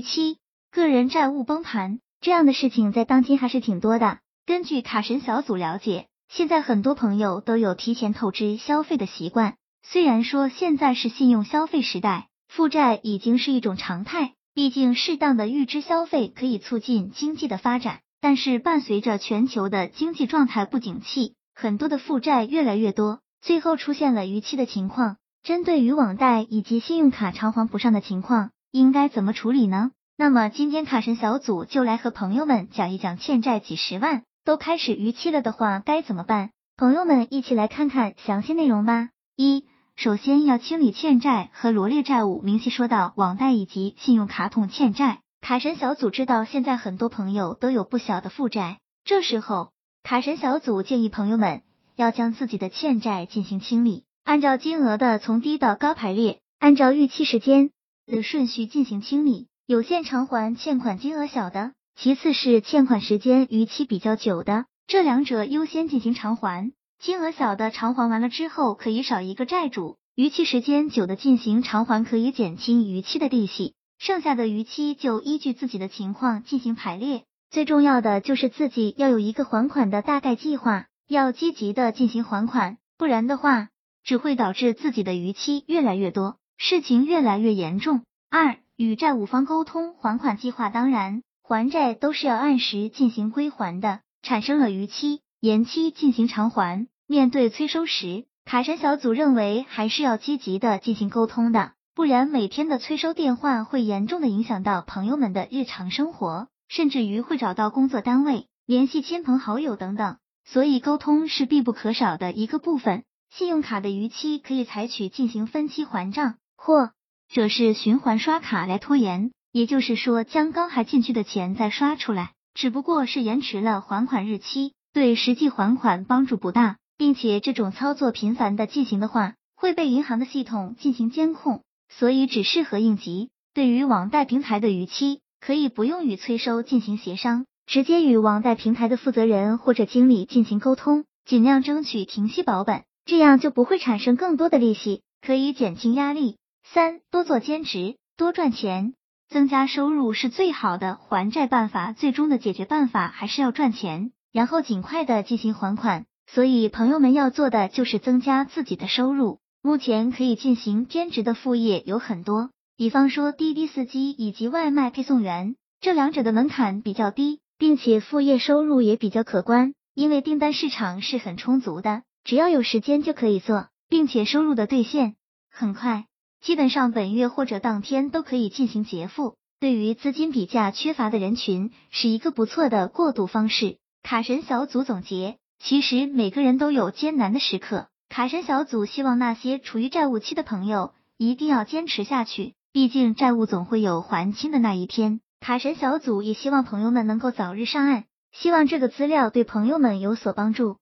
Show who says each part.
Speaker 1: 七，个人债务崩盘这样的事情在当今还是挺多的。根据卡神小组了解，现在很多朋友都有提前透支消费的习惯。虽然说现在是信用消费时代，负债已经是一种常态，毕竟适当的预支消费可以促进经济的发展。但是伴随着全球的经济状态不景气，很多的负债越来越多，最后出现了逾期的情况。针对于网贷以及信用卡偿还不上的情况，应该怎么处理呢？那么今天卡神小组就来和朋友们讲一讲，欠债几十万都开始逾期了的话该怎么办？朋友们一起来看看详细内容吧。一，首先要清理欠债和罗列债务，明细说到网贷以及信用卡统欠债。卡神小组知道现在很多朋友都有不小的负债，这时候卡神小组建议朋友们要将自己的欠债进行清理，按照金额的从低到高排列，按照逾期时间的顺序进行清理。有限偿还欠款金额小的，其次是欠款时间逾期比较久的，这两者优先进行偿还。金额小的偿还完了之后，可以少一个债主；逾期时间久的进行偿还，可以减轻逾期的利息。剩下的逾期就依据自己的情况进行排列，最重要的就是自己要有一个还款的大概计划，要积极的进行还款，不然的话只会导致自己的逾期越来越多，事情越来越严重。二、与债务方沟通还款计划，当然还债都是要按时进行归还的，产生了逾期、延期进行偿还。面对催收时，卡神小组认为还是要积极的进行沟通的。不然每天的催收电话会严重的影响到朋友们的日常生活，甚至于会找到工作单位、联系亲朋好友等等，所以沟通是必不可少的一个部分。信用卡的逾期可以采取进行分期还账，或者是循环刷卡来拖延，也就是说将刚还进去的钱再刷出来，只不过是延迟了还款日期，对实际还款帮助不大，并且这种操作频繁的进行的话，会被银行的系统进行监控。所以只适合应急。对于网贷平台的逾期，可以不用与催收进行协商，直接与网贷平台的负责人或者经理进行沟通，尽量争取停息保本，这样就不会产生更多的利息，可以减轻压力。三、多做兼职，多赚钱，增加收入是最好的还债办法。最终的解决办法还是要赚钱，然后尽快的进行还款。所以朋友们要做的就是增加自己的收入。目前可以进行兼职的副业有很多，比方说滴滴司机以及外卖配送员，这两者的门槛比较低，并且副业收入也比较可观，因为订单市场是很充足的，只要有时间就可以做，并且收入的兑现很快，基本上本月或者当天都可以进行结付。对于资金比价缺乏的人群，是一个不错的过渡方式。卡神小组总结，其实每个人都有艰难的时刻。卡神小组希望那些处于债务期的朋友一定要坚持下去，毕竟债务总会有还清的那一天。卡神小组也希望朋友们能够早日上岸，希望这个资料对朋友们有所帮助。